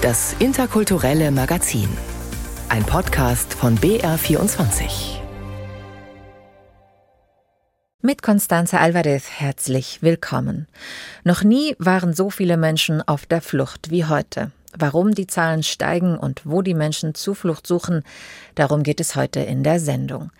Das interkulturelle Magazin. Ein Podcast von BR24. Mit Constanza Alvarez herzlich willkommen. Noch nie waren so viele Menschen auf der Flucht wie heute. Warum die Zahlen steigen und wo die Menschen Zuflucht suchen, darum geht es heute in der Sendung.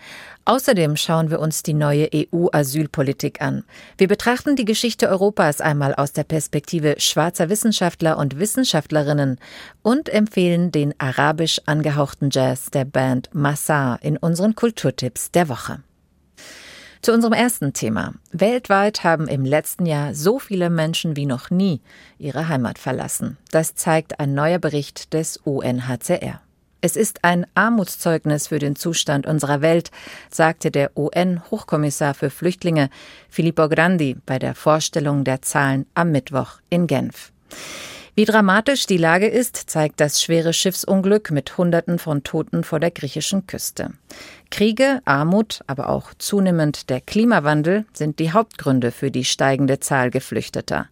Außerdem schauen wir uns die neue EU-Asylpolitik an. Wir betrachten die Geschichte Europas einmal aus der Perspektive schwarzer Wissenschaftler und Wissenschaftlerinnen und empfehlen den arabisch angehauchten Jazz der Band Massar in unseren Kulturtipps der Woche. Zu unserem ersten Thema. Weltweit haben im letzten Jahr so viele Menschen wie noch nie ihre Heimat verlassen. Das zeigt ein neuer Bericht des UNHCR. Es ist ein Armutszeugnis für den Zustand unserer Welt, sagte der UN-Hochkommissar für Flüchtlinge Filippo Grandi bei der Vorstellung der Zahlen am Mittwoch in Genf. Wie dramatisch die Lage ist, zeigt das schwere Schiffsunglück mit Hunderten von Toten vor der griechischen Küste. Kriege, Armut, aber auch zunehmend der Klimawandel sind die Hauptgründe für die steigende Zahl Geflüchteter.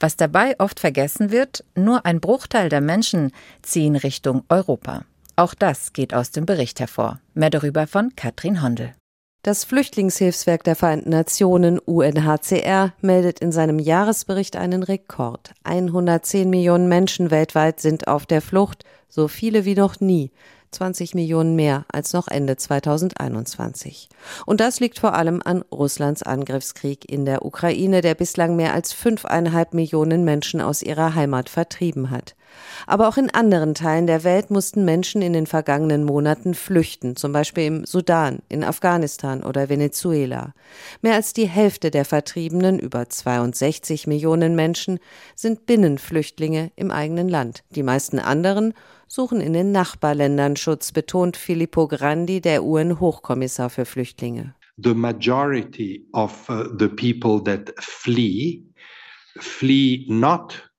Was dabei oft vergessen wird, nur ein Bruchteil der Menschen ziehen Richtung Europa. Auch das geht aus dem Bericht hervor. Mehr darüber von Katrin Hondel. Das Flüchtlingshilfswerk der Vereinten Nationen UNHCR meldet in seinem Jahresbericht einen Rekord. 110 Millionen Menschen weltweit sind auf der Flucht, so viele wie noch nie. 20 Millionen mehr als noch Ende 2021. Und das liegt vor allem an Russlands Angriffskrieg in der Ukraine, der bislang mehr als fünfeinhalb Millionen Menschen aus ihrer Heimat vertrieben hat. Aber auch in anderen Teilen der Welt mussten Menschen in den vergangenen Monaten flüchten, zum Beispiel im Sudan, in Afghanistan oder Venezuela. Mehr als die Hälfte der Vertriebenen, über 62 Millionen Menschen, sind Binnenflüchtlinge im eigenen Land. Die meisten anderen suchen in den Nachbarländern Schutz, betont Filippo Grandi, der UN-Hochkommissar für Flüchtlinge. The majority of uh, the people that flee flee not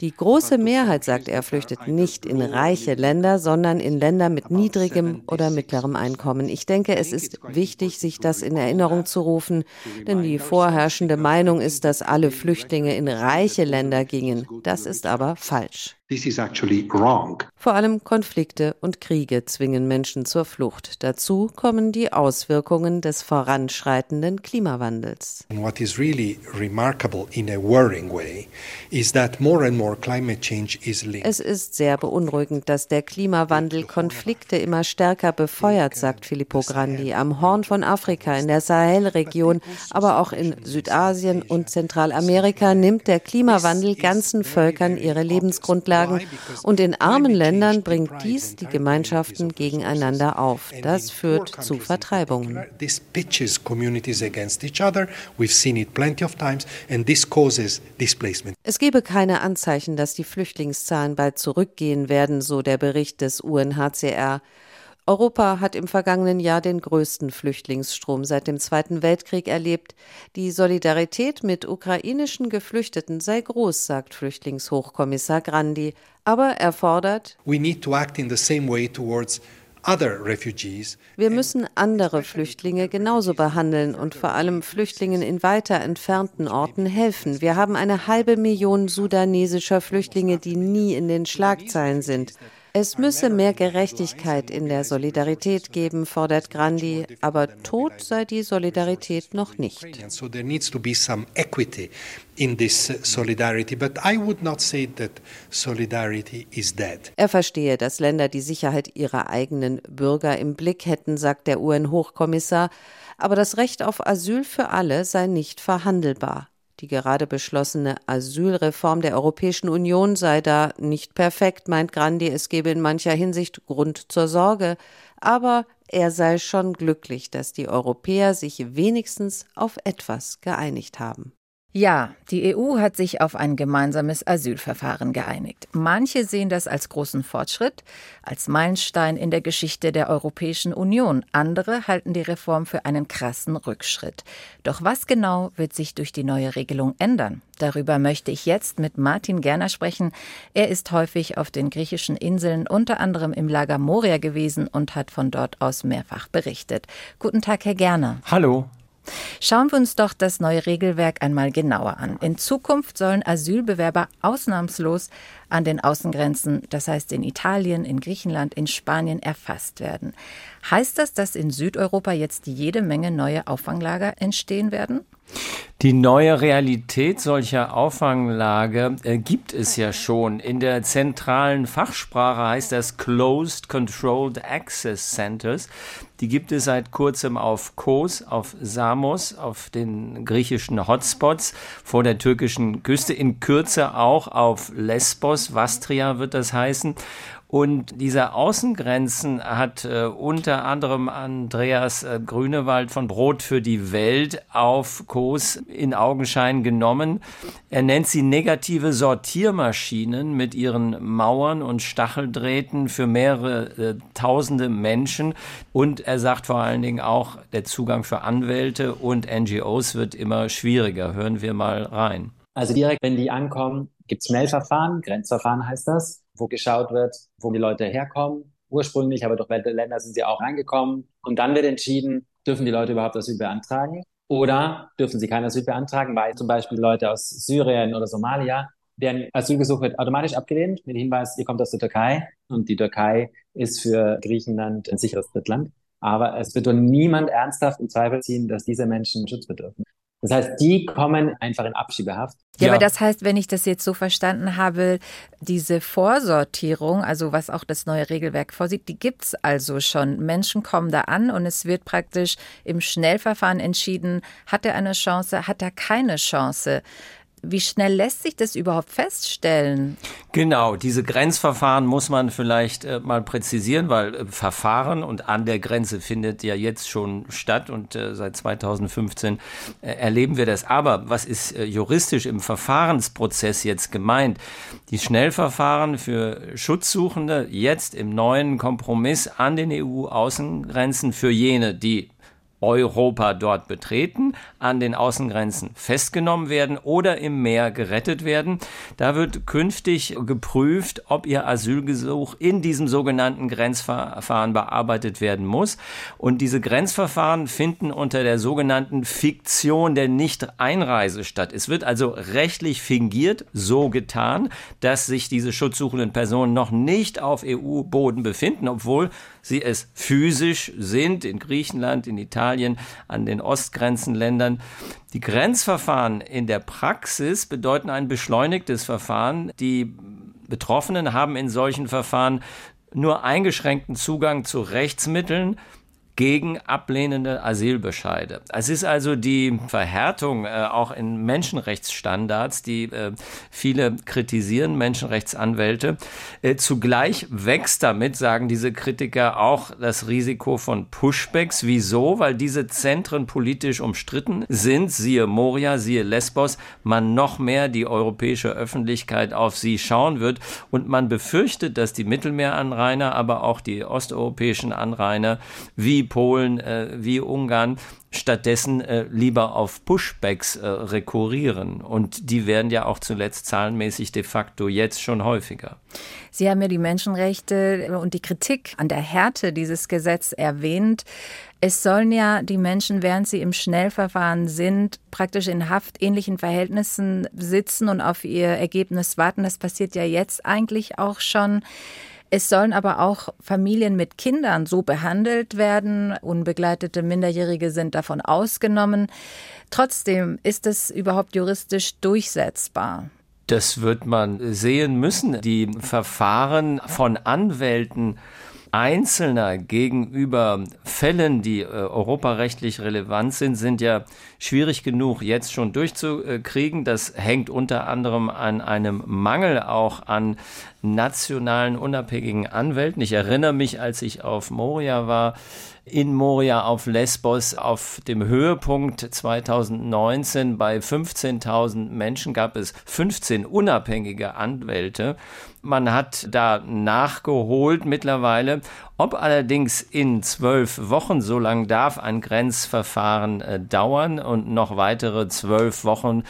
die große Mehrheit, sagt er, flüchtet nicht in reiche Länder, sondern in Länder mit niedrigem oder mittlerem Einkommen. Ich denke, es ist wichtig, sich das in Erinnerung zu rufen, denn die vorherrschende Meinung ist, dass alle Flüchtlinge in reiche Länder gingen. Das ist aber falsch. Vor allem Konflikte und Kriege zwingen Menschen zur Flucht. Dazu kommen die Auswirkungen des voranschreitenden Klimawandels. what is really remarkable in a worrying way is that more and more climate change is linked. Es ist sehr beunruhigend, dass der Klimawandel Konflikte immer stärker befeuert, sagt Filippo Grandi, am Horn von Afrika, in der Sahelregion, aber auch in Südasien und Zentralamerika nimmt der Klimawandel ganzen Völkern ihre Lebensgrundlage Niederlagen. Und in armen Ländern bringt dies die Gemeinschaften gegeneinander auf. Das führt zu Vertreibungen. Es gebe keine Anzeichen, dass die Flüchtlingszahlen bald zurückgehen werden, so der Bericht des UNHCR. Europa hat im vergangenen Jahr den größten Flüchtlingsstrom seit dem Zweiten Weltkrieg erlebt. Die Solidarität mit ukrainischen Geflüchteten sei groß, sagt Flüchtlingshochkommissar Grandi. Aber er fordert, Wir müssen andere Flüchtlinge genauso behandeln und vor allem Flüchtlingen in weiter entfernten Orten helfen. Wir haben eine halbe Million sudanesischer Flüchtlinge, die nie in den Schlagzeilen sind. Es müsse mehr Gerechtigkeit in der Solidarität geben, fordert Grandi, aber tot sei die Solidarität noch nicht. Er verstehe, dass Länder die Sicherheit ihrer eigenen Bürger im Blick hätten, sagt der UN-Hochkommissar, aber das Recht auf Asyl für alle sei nicht verhandelbar. Die gerade beschlossene Asylreform der Europäischen Union sei da nicht perfekt, meint Grandi, es gebe in mancher Hinsicht Grund zur Sorge, aber er sei schon glücklich, dass die Europäer sich wenigstens auf etwas geeinigt haben. Ja, die EU hat sich auf ein gemeinsames Asylverfahren geeinigt. Manche sehen das als großen Fortschritt, als Meilenstein in der Geschichte der Europäischen Union. Andere halten die Reform für einen krassen Rückschritt. Doch was genau wird sich durch die neue Regelung ändern? Darüber möchte ich jetzt mit Martin Gerner sprechen. Er ist häufig auf den griechischen Inseln, unter anderem im Lager Moria gewesen und hat von dort aus mehrfach berichtet. Guten Tag, Herr Gerner. Hallo. Schauen wir uns doch das neue Regelwerk einmal genauer an. In Zukunft sollen Asylbewerber ausnahmslos an den Außengrenzen, das heißt in Italien, in Griechenland, in Spanien, erfasst werden. Heißt das, dass in Südeuropa jetzt jede Menge neue Auffanglager entstehen werden? Die neue Realität solcher Auffanglager äh, gibt es ja schon. In der zentralen Fachsprache heißt das Closed Controlled Access Centers. Die gibt es seit kurzem auf Kos, auf Samos, auf den griechischen Hotspots vor der türkischen Küste, in Kürze auch auf Lesbos, Vastria wird das heißen. Und diese Außengrenzen hat äh, unter anderem Andreas äh, Grünewald von Brot für die Welt auf Kos in Augenschein genommen. Er nennt sie negative Sortiermaschinen mit ihren Mauern und Stacheldrähten für mehrere äh, tausende Menschen. Und er sagt vor allen Dingen auch, der Zugang für Anwälte und NGOs wird immer schwieriger. Hören wir mal rein. Also direkt, wenn die ankommen, gibt es Schnellverfahren, Grenzverfahren heißt das wo geschaut wird, wo die Leute herkommen. Ursprünglich, aber durch welche Länder sind sie auch reingekommen. Und dann wird entschieden, dürfen die Leute überhaupt Asyl beantragen oder dürfen sie kein Asyl beantragen, weil zum Beispiel Leute aus Syrien oder Somalia, deren Asylgesuch wird automatisch abgelehnt mit dem Hinweis, ihr kommt aus der Türkei und die Türkei ist für Griechenland ein sicheres Drittland. Aber es wird doch niemand ernsthaft in Zweifel ziehen, dass diese Menschen Schutz bedürfen. Das heißt, die kommen einfach in Abschiebehaft. Ja, ja, aber das heißt, wenn ich das jetzt so verstanden habe, diese Vorsortierung, also was auch das neue Regelwerk vorsieht, die gibt's also schon. Menschen kommen da an und es wird praktisch im Schnellverfahren entschieden, hat er eine Chance, hat er keine Chance. Wie schnell lässt sich das überhaupt feststellen? Genau, diese Grenzverfahren muss man vielleicht äh, mal präzisieren, weil äh, Verfahren und an der Grenze findet ja jetzt schon statt und äh, seit 2015 äh, erleben wir das. Aber was ist äh, juristisch im Verfahrensprozess jetzt gemeint? Die Schnellverfahren für Schutzsuchende jetzt im neuen Kompromiss an den EU-Außengrenzen für jene, die Europa dort betreten, an den Außengrenzen festgenommen werden oder im Meer gerettet werden. Da wird künftig geprüft, ob ihr Asylgesuch in diesem sogenannten Grenzverfahren bearbeitet werden muss. Und diese Grenzverfahren finden unter der sogenannten Fiktion der Nicht-Einreise statt. Es wird also rechtlich fingiert so getan, dass sich diese schutzsuchenden Personen noch nicht auf EU-Boden befinden, obwohl sie es physisch sind, in Griechenland, in Italien, an den Ostgrenzenländern. Die Grenzverfahren in der Praxis bedeuten ein beschleunigtes Verfahren. Die Betroffenen haben in solchen Verfahren nur eingeschränkten Zugang zu Rechtsmitteln, gegen ablehnende Asylbescheide. Es ist also die Verhärtung äh, auch in Menschenrechtsstandards, die äh, viele kritisieren, Menschenrechtsanwälte. Äh, zugleich wächst damit, sagen diese Kritiker, auch das Risiko von Pushbacks. Wieso? Weil diese Zentren politisch umstritten sind, siehe Moria, siehe Lesbos, man noch mehr die europäische Öffentlichkeit auf sie schauen wird und man befürchtet, dass die Mittelmeeranrainer, aber auch die osteuropäischen Anrainer wie Polen, äh, wie Ungarn stattdessen äh, lieber auf Pushbacks äh, rekurrieren. Und die werden ja auch zuletzt zahlenmäßig de facto jetzt schon häufiger. Sie haben ja die Menschenrechte und die Kritik an der Härte dieses Gesetzes erwähnt. Es sollen ja die Menschen, während sie im Schnellverfahren sind, praktisch in haftähnlichen Verhältnissen sitzen und auf ihr Ergebnis warten. Das passiert ja jetzt eigentlich auch schon. Es sollen aber auch Familien mit Kindern so behandelt werden. Unbegleitete Minderjährige sind davon ausgenommen. Trotzdem ist es überhaupt juristisch durchsetzbar. Das wird man sehen müssen. Die Verfahren von Anwälten Einzelner gegenüber Fällen, die äh, europarechtlich relevant sind, sind ja schwierig genug jetzt schon durchzukriegen. Das hängt unter anderem an einem Mangel auch an nationalen unabhängigen Anwälten. Ich erinnere mich, als ich auf Moria war, in Moria auf Lesbos auf dem Höhepunkt 2019 bei 15.000 Menschen gab es 15 unabhängige Anwälte. Man hat da nachgeholt mittlerweile. Ob allerdings in zwölf Wochen, so lang darf ein Grenzverfahren äh, dauern und noch weitere zwölf Wochen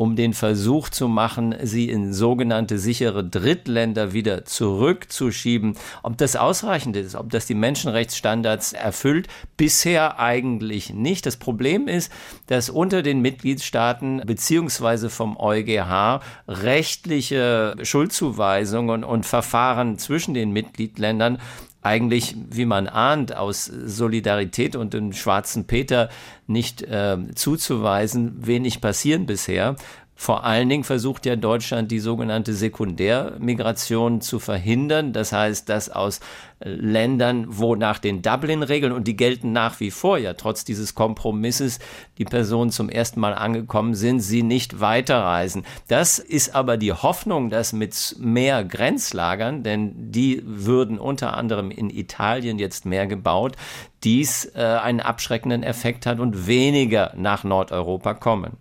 um den Versuch zu machen, sie in sogenannte sichere Drittländer wieder zurückzuschieben. Ob das ausreichend ist, ob das die Menschenrechtsstandards erfüllt, bisher eigentlich nicht. Das Problem ist, dass unter den Mitgliedstaaten beziehungsweise vom EuGH rechtliche Schuldzuweisungen und Verfahren zwischen den Mitgliedländern eigentlich, wie man ahnt, aus Solidarität und dem schwarzen Peter nicht äh, zuzuweisen, wenig passieren bisher. Vor allen Dingen versucht ja Deutschland die sogenannte Sekundärmigration zu verhindern. Das heißt, dass aus Ländern, wo nach den Dublin-Regeln, und die gelten nach wie vor ja trotz dieses Kompromisses, die Personen zum ersten Mal angekommen sind, sie nicht weiterreisen. Das ist aber die Hoffnung, dass mit mehr Grenzlagern, denn die würden unter anderem in Italien jetzt mehr gebaut, dies äh, einen abschreckenden Effekt hat und weniger nach Nordeuropa kommen.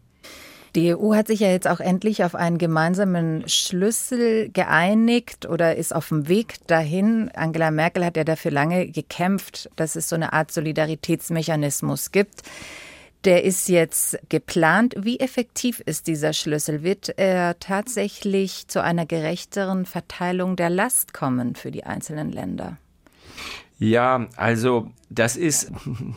Die EU hat sich ja jetzt auch endlich auf einen gemeinsamen Schlüssel geeinigt oder ist auf dem Weg dahin. Angela Merkel hat ja dafür lange gekämpft, dass es so eine Art Solidaritätsmechanismus gibt. Der ist jetzt geplant. Wie effektiv ist dieser Schlüssel? Wird er tatsächlich zu einer gerechteren Verteilung der Last kommen für die einzelnen Länder? Ja, also das ist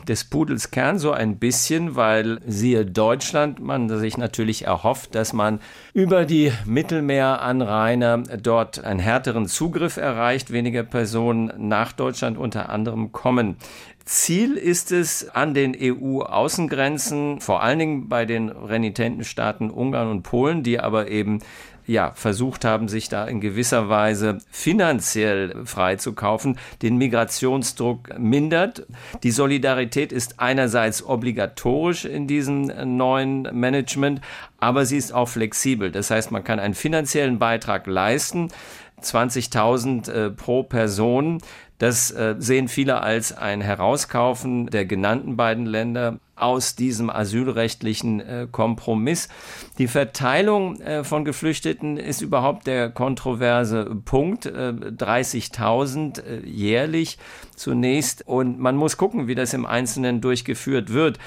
des Pudels Kern so ein bisschen, weil siehe Deutschland, man sich natürlich erhofft, dass man über die Mittelmeeranrainer dort einen härteren Zugriff erreicht, weniger Personen nach Deutschland unter anderem kommen. Ziel ist es an den EU-Außengrenzen, vor allen Dingen bei den renitenten Staaten Ungarn und Polen, die aber eben ja, versucht haben, sich da in gewisser Weise finanziell freizukaufen, den Migrationsdruck mindert. Die Solidarität ist einerseits obligatorisch in diesem neuen Management, aber sie ist auch flexibel. Das heißt, man kann einen finanziellen Beitrag leisten. 20.000 äh, pro Person. Das äh, sehen viele als ein Herauskaufen der genannten beiden Länder aus diesem asylrechtlichen äh, Kompromiss. Die Verteilung äh, von Geflüchteten ist überhaupt der kontroverse Punkt. Äh, 30.000 äh, jährlich zunächst. Und man muss gucken, wie das im Einzelnen durchgeführt wird.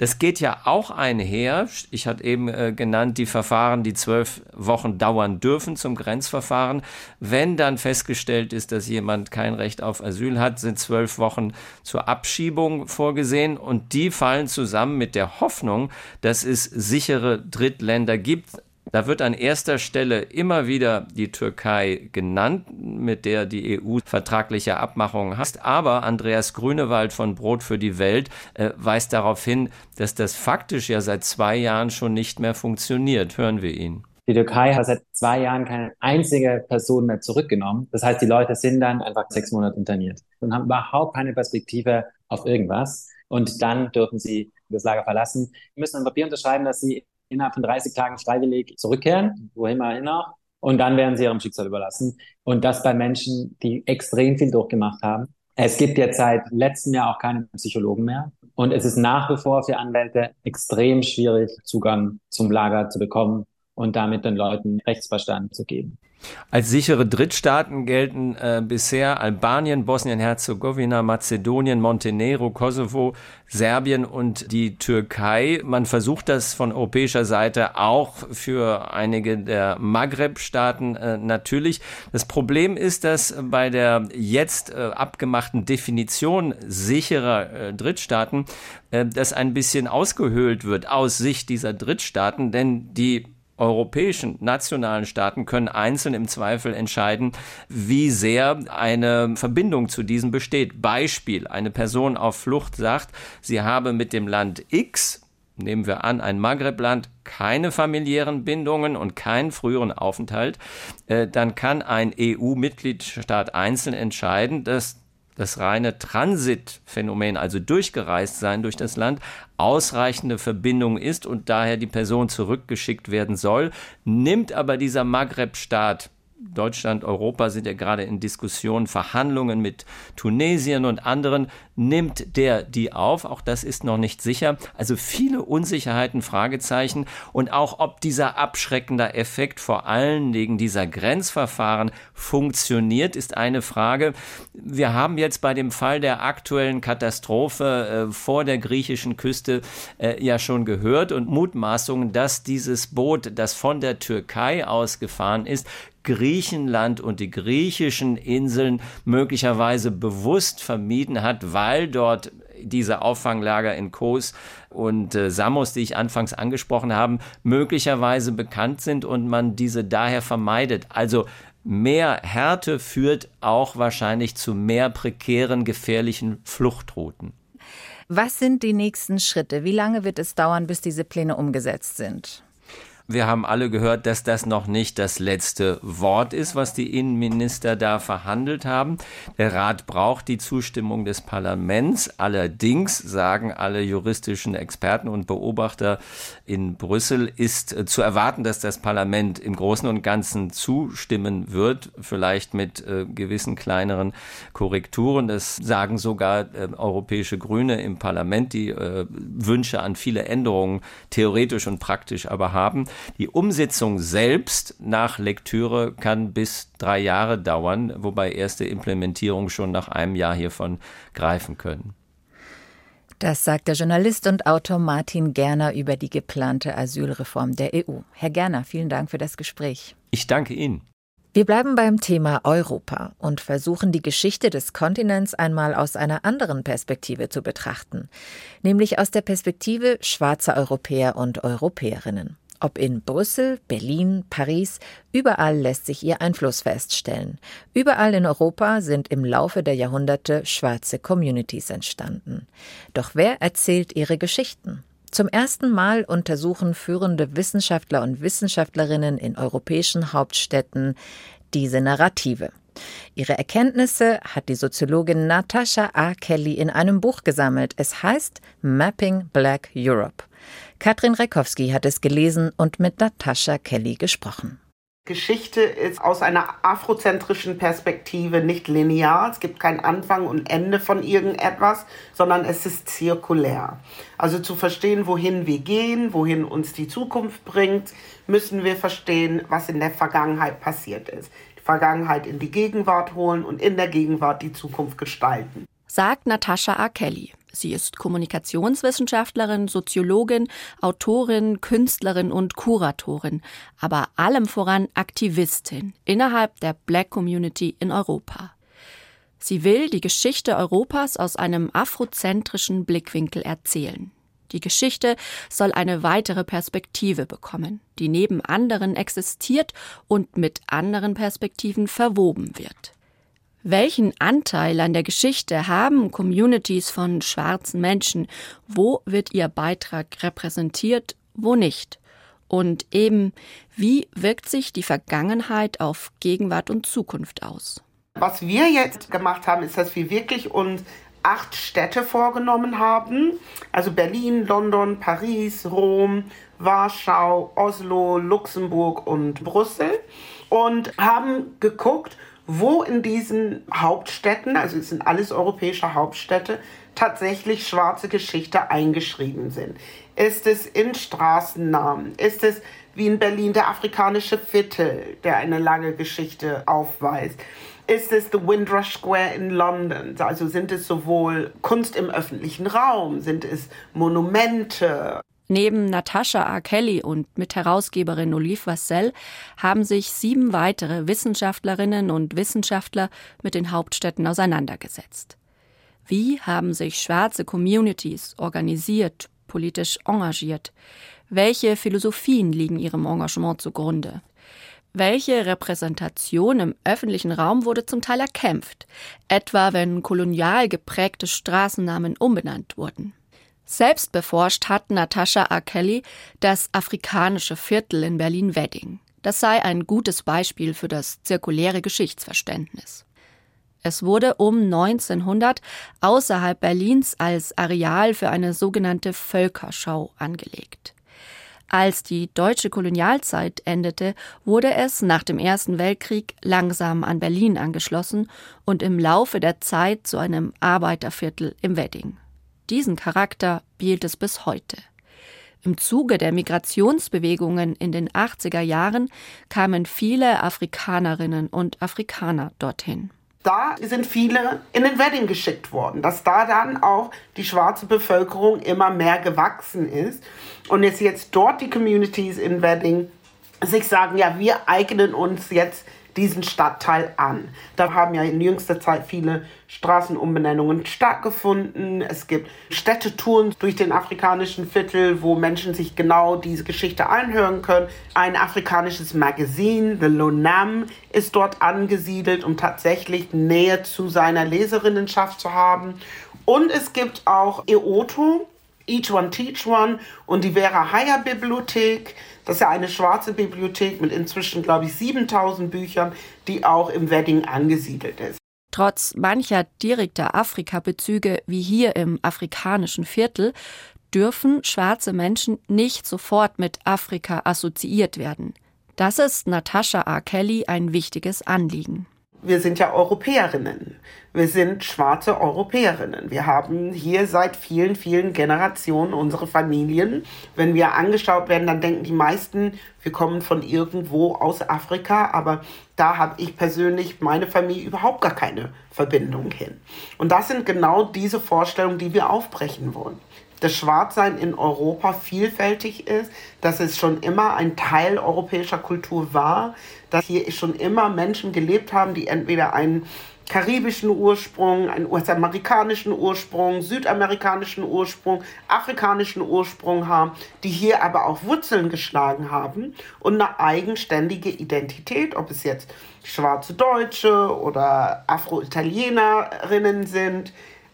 Das geht ja auch einher. Ich hatte eben äh, genannt die Verfahren, die zwölf Wochen dauern dürfen zum Grenzverfahren. Wenn dann festgestellt ist, dass jemand kein Recht auf Asyl hat, sind zwölf Wochen zur Abschiebung vorgesehen und die fallen zusammen mit der Hoffnung, dass es sichere Drittländer gibt, da wird an erster Stelle immer wieder die Türkei genannt, mit der die EU vertragliche Abmachungen hat. Aber Andreas Grünewald von Brot für die Welt äh, weist darauf hin, dass das faktisch ja seit zwei Jahren schon nicht mehr funktioniert. Hören wir ihn. Die Türkei hat seit zwei Jahren keine einzige Person mehr zurückgenommen. Das heißt, die Leute sind dann einfach sechs Monate interniert und haben überhaupt keine Perspektive auf irgendwas. Und dann dürfen sie das Lager verlassen, die müssen ein Papier unterschreiben, dass sie innerhalb von 30 Tagen freiwillig zurückkehren, wohin man hin auch. Und dann werden sie ihrem Schicksal überlassen. Und das bei Menschen, die extrem viel durchgemacht haben. Es gibt jetzt seit letztem Jahr auch keine Psychologen mehr. Und es ist nach wie vor für Anwälte extrem schwierig, Zugang zum Lager zu bekommen und damit den Leuten Rechtsverstand zu geben. Als sichere Drittstaaten gelten äh, bisher Albanien, Bosnien-Herzegowina, Mazedonien, Montenegro, Kosovo, Serbien und die Türkei. Man versucht das von europäischer Seite auch für einige der Maghreb-Staaten äh, natürlich. Das Problem ist, dass bei der jetzt äh, abgemachten Definition sicherer äh, Drittstaaten äh, das ein bisschen ausgehöhlt wird aus Sicht dieser Drittstaaten, denn die europäischen nationalen Staaten können einzeln im Zweifel entscheiden, wie sehr eine Verbindung zu diesem besteht. Beispiel, eine Person auf Flucht sagt, sie habe mit dem Land X nehmen wir an, ein Maghreb-Land, keine familiären Bindungen und keinen früheren Aufenthalt, äh, dann kann ein EU-Mitgliedstaat einzeln entscheiden, dass das reine Transitphänomen, also durchgereist sein durch das Land, ausreichende Verbindung ist und daher die Person zurückgeschickt werden soll, nimmt aber dieser Maghreb-Staat Deutschland, Europa sind ja gerade in Diskussionen, Verhandlungen mit Tunesien und anderen. Nimmt der die auf? Auch das ist noch nicht sicher. Also viele Unsicherheiten, Fragezeichen und auch ob dieser abschreckende Effekt vor allen Dingen dieser Grenzverfahren funktioniert, ist eine Frage. Wir haben jetzt bei dem Fall der aktuellen Katastrophe äh, vor der griechischen Küste äh, ja schon gehört und Mutmaßungen, dass dieses Boot, das von der Türkei ausgefahren ist, Griechenland und die griechischen Inseln möglicherweise bewusst vermieden hat, weil dort diese Auffanglager in Kos und äh, Samos, die ich anfangs angesprochen habe, möglicherweise bekannt sind und man diese daher vermeidet. Also mehr Härte führt auch wahrscheinlich zu mehr prekären, gefährlichen Fluchtrouten. Was sind die nächsten Schritte? Wie lange wird es dauern, bis diese Pläne umgesetzt sind? Wir haben alle gehört, dass das noch nicht das letzte Wort ist, was die Innenminister da verhandelt haben. Der Rat braucht die Zustimmung des Parlaments. Allerdings sagen alle juristischen Experten und Beobachter in Brüssel, ist äh, zu erwarten, dass das Parlament im Großen und Ganzen zustimmen wird, vielleicht mit äh, gewissen kleineren Korrekturen. Das sagen sogar äh, europäische Grüne im Parlament, die äh, Wünsche an viele Änderungen theoretisch und praktisch aber haben. Die Umsetzung selbst nach Lektüre kann bis drei Jahre dauern, wobei erste Implementierungen schon nach einem Jahr hiervon greifen können. Das sagt der Journalist und Autor Martin Gerner über die geplante Asylreform der EU. Herr Gerner, vielen Dank für das Gespräch. Ich danke Ihnen. Wir bleiben beim Thema Europa und versuchen die Geschichte des Kontinents einmal aus einer anderen Perspektive zu betrachten, nämlich aus der Perspektive schwarzer Europäer und Europäerinnen. Ob in Brüssel, Berlin, Paris, überall lässt sich ihr Einfluss feststellen. Überall in Europa sind im Laufe der Jahrhunderte schwarze Communities entstanden. Doch wer erzählt ihre Geschichten? Zum ersten Mal untersuchen führende Wissenschaftler und Wissenschaftlerinnen in europäischen Hauptstädten diese Narrative. Ihre Erkenntnisse hat die Soziologin Natasha A. Kelly in einem Buch gesammelt. Es heißt Mapping Black Europe. Katrin Rekowski hat es gelesen und mit Natascha Kelly gesprochen. Geschichte ist aus einer afrozentrischen Perspektive nicht linear. Es gibt kein Anfang und Ende von irgendetwas, sondern es ist zirkulär. Also zu verstehen, wohin wir gehen, wohin uns die Zukunft bringt, müssen wir verstehen, was in der Vergangenheit passiert ist. Die Vergangenheit in die Gegenwart holen und in der Gegenwart die Zukunft gestalten. Sagt Natascha A. Kelly. Sie ist Kommunikationswissenschaftlerin, Soziologin, Autorin, Künstlerin und Kuratorin, aber allem voran Aktivistin innerhalb der Black Community in Europa. Sie will die Geschichte Europas aus einem afrozentrischen Blickwinkel erzählen. Die Geschichte soll eine weitere Perspektive bekommen, die neben anderen existiert und mit anderen Perspektiven verwoben wird. Welchen Anteil an der Geschichte haben Communities von schwarzen Menschen? Wo wird ihr Beitrag repräsentiert, wo nicht? Und eben, wie wirkt sich die Vergangenheit auf Gegenwart und Zukunft aus? Was wir jetzt gemacht haben, ist, dass wir wirklich uns acht Städte vorgenommen haben. Also Berlin, London, Paris, Rom, Warschau, Oslo, Luxemburg und Brüssel. Und haben geguckt, wo in diesen Hauptstädten, also es sind alles europäische Hauptstädte, tatsächlich schwarze Geschichte eingeschrieben sind. Ist es in Straßennamen? Ist es wie in Berlin der afrikanische Viertel, der eine lange Geschichte aufweist? Ist es The Windrush Square in London? Also sind es sowohl Kunst im öffentlichen Raum, sind es Monumente, Neben Natascha A. Kelly und Mitherausgeberin Olive Vassell haben sich sieben weitere Wissenschaftlerinnen und Wissenschaftler mit den Hauptstädten auseinandergesetzt. Wie haben sich schwarze Communities organisiert, politisch engagiert? Welche Philosophien liegen ihrem Engagement zugrunde? Welche Repräsentation im öffentlichen Raum wurde zum Teil erkämpft, etwa wenn kolonial geprägte Straßennamen umbenannt wurden? Selbst beforscht hat Natascha A. Kelly das afrikanische Viertel in Berlin-Wedding. Das sei ein gutes Beispiel für das zirkuläre Geschichtsverständnis. Es wurde um 1900 außerhalb Berlins als Areal für eine sogenannte Völkerschau angelegt. Als die deutsche Kolonialzeit endete, wurde es nach dem Ersten Weltkrieg langsam an Berlin angeschlossen und im Laufe der Zeit zu einem Arbeiterviertel im Wedding. Diesen Charakter behielt es bis heute. Im Zuge der Migrationsbewegungen in den 80er Jahren kamen viele Afrikanerinnen und Afrikaner dorthin da sind viele in den Wedding geschickt worden, dass da dann auch die schwarze Bevölkerung immer mehr gewachsen ist und es jetzt dort die Communities in Wedding sich sagen, ja, wir eignen uns jetzt diesen Stadtteil an. Da haben ja in jüngster Zeit viele Straßenumbenennungen stattgefunden. Es gibt Städtetouren durch den afrikanischen Viertel, wo Menschen sich genau diese Geschichte anhören können. Ein afrikanisches Magazin, The Lonam, ist dort angesiedelt, um tatsächlich Nähe zu seiner Leserinnenschaft zu haben. Und es gibt auch EOTO, Each One Teach One und die Vera Heyer Bibliothek. Das ist ja eine schwarze Bibliothek mit inzwischen, glaube ich, 7000 Büchern, die auch im Wedding angesiedelt ist. Trotz mancher direkter Afrika-Bezüge wie hier im afrikanischen Viertel dürfen schwarze Menschen nicht sofort mit Afrika assoziiert werden. Das ist Natascha A. Kelly ein wichtiges Anliegen wir sind ja Europäerinnen. Wir sind schwarze Europäerinnen. Wir haben hier seit vielen, vielen Generationen unsere Familien. Wenn wir angeschaut werden, dann denken die meisten, wir kommen von irgendwo aus Afrika, aber da habe ich persönlich meine Familie überhaupt gar keine Verbindung hin. Und das sind genau diese Vorstellungen, die wir aufbrechen wollen das Schwarzsein in Europa vielfältig ist, dass es schon immer ein Teil europäischer Kultur war, dass hier schon immer Menschen gelebt haben, die entweder einen karibischen Ursprung, einen US-amerikanischen Ursprung, südamerikanischen Ursprung, afrikanischen Ursprung haben, die hier aber auch Wurzeln geschlagen haben und eine eigenständige Identität, ob es jetzt schwarze Deutsche oder Afro-Italienerinnen sind,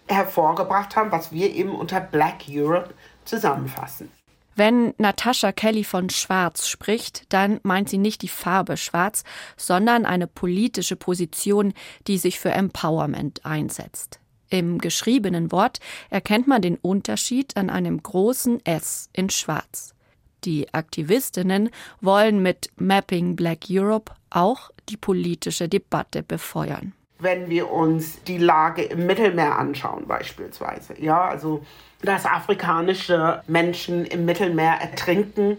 hervorgebracht haben, was wir eben unter Black Europe zusammenfassen. Wenn Natascha Kelly von Schwarz spricht, dann meint sie nicht die Farbe Schwarz, sondern eine politische Position, die sich für Empowerment einsetzt. Im geschriebenen Wort erkennt man den Unterschied an einem großen S in Schwarz. Die Aktivistinnen wollen mit Mapping Black Europe auch die politische Debatte befeuern wenn wir uns die Lage im Mittelmeer anschauen beispielsweise. Ja, also dass afrikanische Menschen im Mittelmeer ertrinken,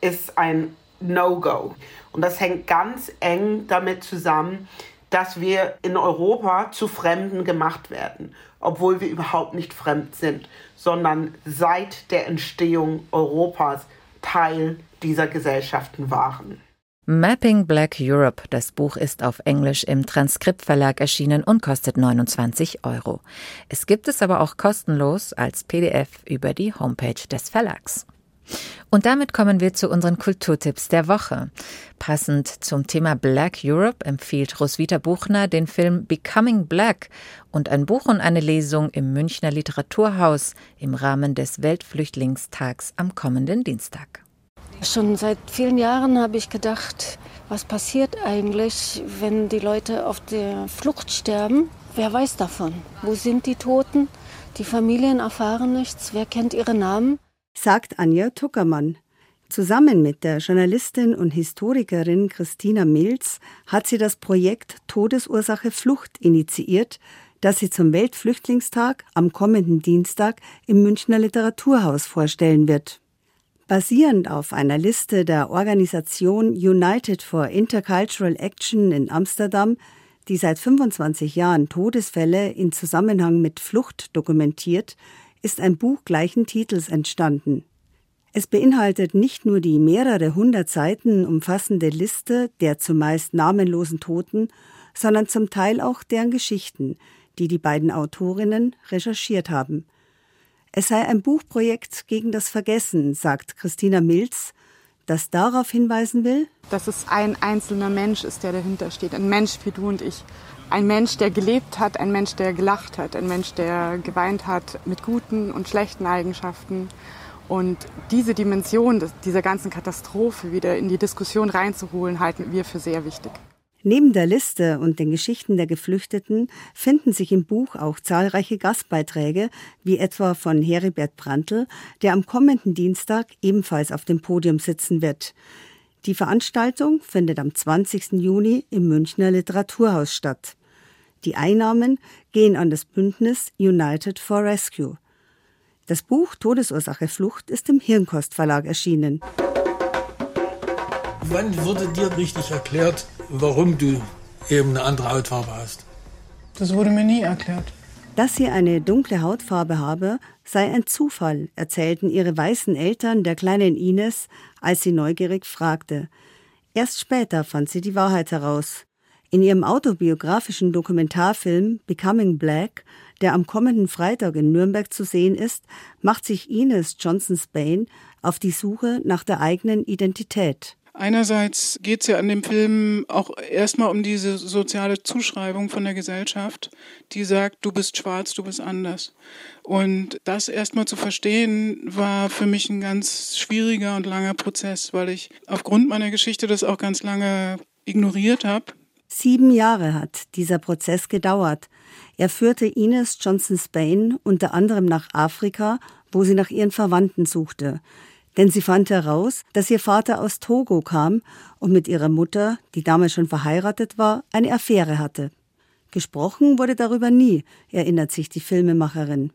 ist ein No-Go. Und das hängt ganz eng damit zusammen, dass wir in Europa zu Fremden gemacht werden, obwohl wir überhaupt nicht fremd sind, sondern seit der Entstehung Europas Teil dieser Gesellschaften waren. Mapping Black Europe, das Buch ist auf Englisch im Transkriptverlag erschienen und kostet 29 Euro. Es gibt es aber auch kostenlos als PDF über die Homepage des Verlags. Und damit kommen wir zu unseren Kulturtipps der Woche. Passend zum Thema Black Europe empfiehlt Roswitha Buchner den Film Becoming Black und ein Buch und eine Lesung im Münchner Literaturhaus im Rahmen des Weltflüchtlingstags am kommenden Dienstag. Schon seit vielen Jahren habe ich gedacht, was passiert eigentlich, wenn die Leute auf der Flucht sterben? Wer weiß davon? Wo sind die Toten? Die Familien erfahren nichts. Wer kennt ihre Namen? Sagt Anja Tuckermann. Zusammen mit der Journalistin und Historikerin Christina Milz hat sie das Projekt Todesursache Flucht initiiert, das sie zum Weltflüchtlingstag am kommenden Dienstag im Münchner Literaturhaus vorstellen wird. Basierend auf einer Liste der Organisation United for Intercultural Action in Amsterdam, die seit 25 Jahren Todesfälle in Zusammenhang mit Flucht dokumentiert, ist ein Buch gleichen Titels entstanden. Es beinhaltet nicht nur die mehrere hundert Seiten umfassende Liste der zumeist namenlosen Toten, sondern zum Teil auch deren Geschichten, die die beiden Autorinnen recherchiert haben. Es sei ein Buchprojekt gegen das Vergessen, sagt Christina Milz, das darauf hinweisen will, dass es ein einzelner Mensch ist, der dahinter steht. Ein Mensch wie du und ich. Ein Mensch, der gelebt hat, ein Mensch, der gelacht hat, ein Mensch, der geweint hat mit guten und schlechten Eigenschaften. Und diese Dimension dieser ganzen Katastrophe wieder in die Diskussion reinzuholen, halten wir für sehr wichtig. Neben der Liste und den Geschichten der Geflüchteten finden sich im Buch auch zahlreiche Gastbeiträge, wie etwa von Heribert Brandl, der am kommenden Dienstag ebenfalls auf dem Podium sitzen wird. Die Veranstaltung findet am 20. Juni im Münchner Literaturhaus statt. Die Einnahmen gehen an das Bündnis United for Rescue. Das Buch Todesursache Flucht ist im Hirnkost Verlag erschienen. Wann wurde dir richtig erklärt, warum du eben eine andere Hautfarbe hast? Das wurde mir nie erklärt. Dass sie eine dunkle Hautfarbe habe, sei ein Zufall, erzählten ihre weißen Eltern der kleinen Ines, als sie neugierig fragte. Erst später fand sie die Wahrheit heraus. In ihrem autobiografischen Dokumentarfilm Becoming Black, der am kommenden Freitag in Nürnberg zu sehen ist, macht sich Ines Johnson Spain auf die Suche nach der eigenen Identität. Einerseits geht es ja an dem Film auch erstmal um diese soziale Zuschreibung von der Gesellschaft, die sagt, du bist schwarz, du bist anders. Und das erstmal zu verstehen, war für mich ein ganz schwieriger und langer Prozess, weil ich aufgrund meiner Geschichte das auch ganz lange ignoriert habe. Sieben Jahre hat dieser Prozess gedauert. Er führte Ines Johnson Spain unter anderem nach Afrika, wo sie nach ihren Verwandten suchte denn sie fand heraus, dass ihr Vater aus Togo kam und mit ihrer Mutter, die damals schon verheiratet war, eine Affäre hatte. Gesprochen wurde darüber nie, erinnert sich die Filmemacherin.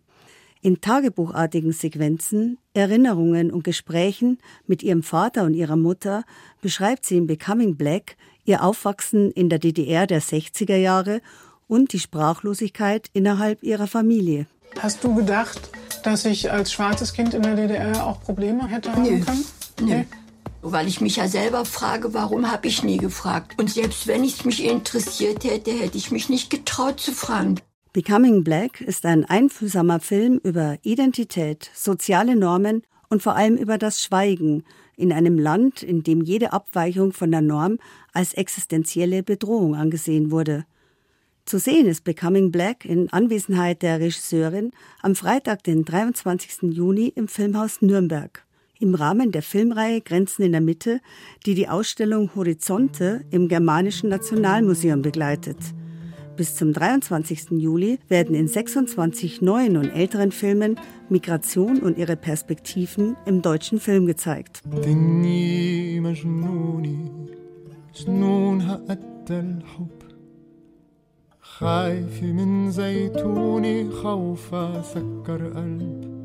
In tagebuchartigen Sequenzen, Erinnerungen und Gesprächen mit ihrem Vater und ihrer Mutter beschreibt sie in Becoming Black ihr Aufwachsen in der DDR der 60er Jahre und die Sprachlosigkeit innerhalb ihrer Familie. Hast du gedacht, dass ich als schwarzes Kind in der DDR auch Probleme hätte haben Nö. können? Nö. Nee. Weil ich mich ja selber frage, warum habe ich nie gefragt? Und selbst wenn es mich interessiert hätte, hätte ich mich nicht getraut zu fragen. Becoming Black ist ein einfühlsamer Film über Identität, soziale Normen und vor allem über das Schweigen in einem Land, in dem jede Abweichung von der Norm als existenzielle Bedrohung angesehen wurde. Zu sehen ist Becoming Black in Anwesenheit der Regisseurin am Freitag, den 23. Juni im Filmhaus Nürnberg. Im Rahmen der Filmreihe Grenzen in der Mitte, die die Ausstellung Horizonte im Germanischen Nationalmuseum begleitet. Bis zum 23. Juli werden in 26 neuen und älteren Filmen Migration und ihre Perspektiven im deutschen Film gezeigt. خايفة من زيتوني خوفة سكر قلب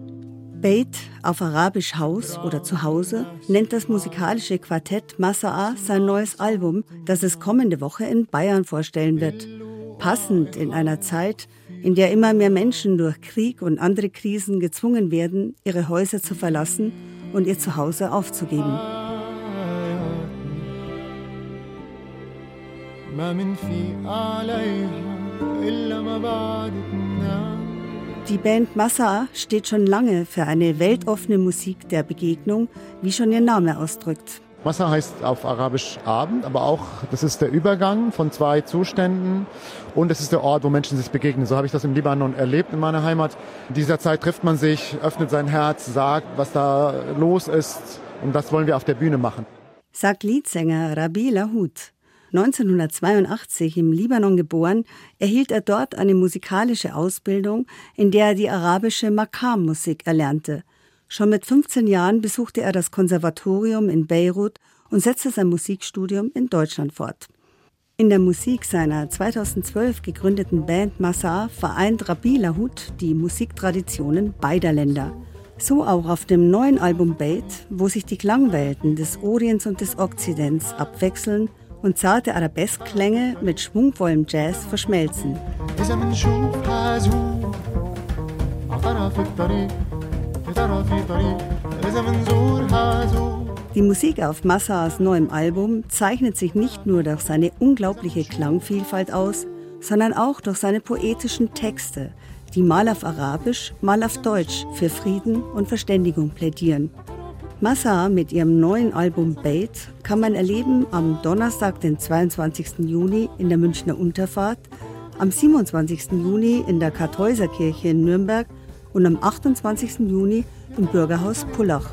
Beit, auf Arabisch Haus oder Zuhause, nennt das musikalische Quartett Masa'a sein neues Album, das es kommende Woche in Bayern vorstellen wird. Passend in einer Zeit, in der immer mehr Menschen durch Krieg und andere Krisen gezwungen werden, ihre Häuser zu verlassen und ihr Zuhause aufzugeben. die Band Massa steht schon lange für eine weltoffene Musik der Begegnung, wie schon ihr Name ausdrückt. Massa heißt auf Arabisch Abend, aber auch, das ist der Übergang von zwei Zuständen und es ist der Ort, wo Menschen sich begegnen. So habe ich das im Libanon erlebt in meiner Heimat. In dieser Zeit trifft man sich, öffnet sein Herz, sagt, was da los ist und das wollen wir auf der Bühne machen. Sagt Liedsänger Rabi Lahut. 1982 im Libanon geboren, erhielt er dort eine musikalische Ausbildung, in der er die arabische Makam-Musik erlernte. Schon mit 15 Jahren besuchte er das Konservatorium in Beirut und setzte sein Musikstudium in Deutschland fort. In der Musik seiner 2012 gegründeten Band Massar vereint Rabi Lahut die Musiktraditionen beider Länder. So auch auf dem neuen Album Bait, wo sich die Klangwelten des Orients und des Okzidents abwechseln und zarte Arabeskklänge mit schwungvollem Jazz verschmelzen. Die Musik auf Massas neuem Album zeichnet sich nicht nur durch seine unglaubliche Klangvielfalt aus, sondern auch durch seine poetischen Texte, die mal auf Arabisch, mal auf Deutsch für Frieden und Verständigung plädieren. Massa mit ihrem neuen Album Bait kann man erleben am Donnerstag, den 22. Juni in der Münchner Unterfahrt, am 27. Juni in der Kartäuserkirche in Nürnberg und am 28. Juni im Bürgerhaus Pullach.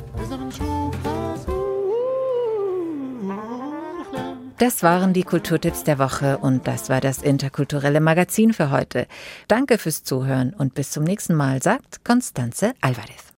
Das waren die Kulturtipps der Woche und das war das interkulturelle Magazin für heute. Danke fürs Zuhören und bis zum nächsten Mal, sagt Constanze Alvarez.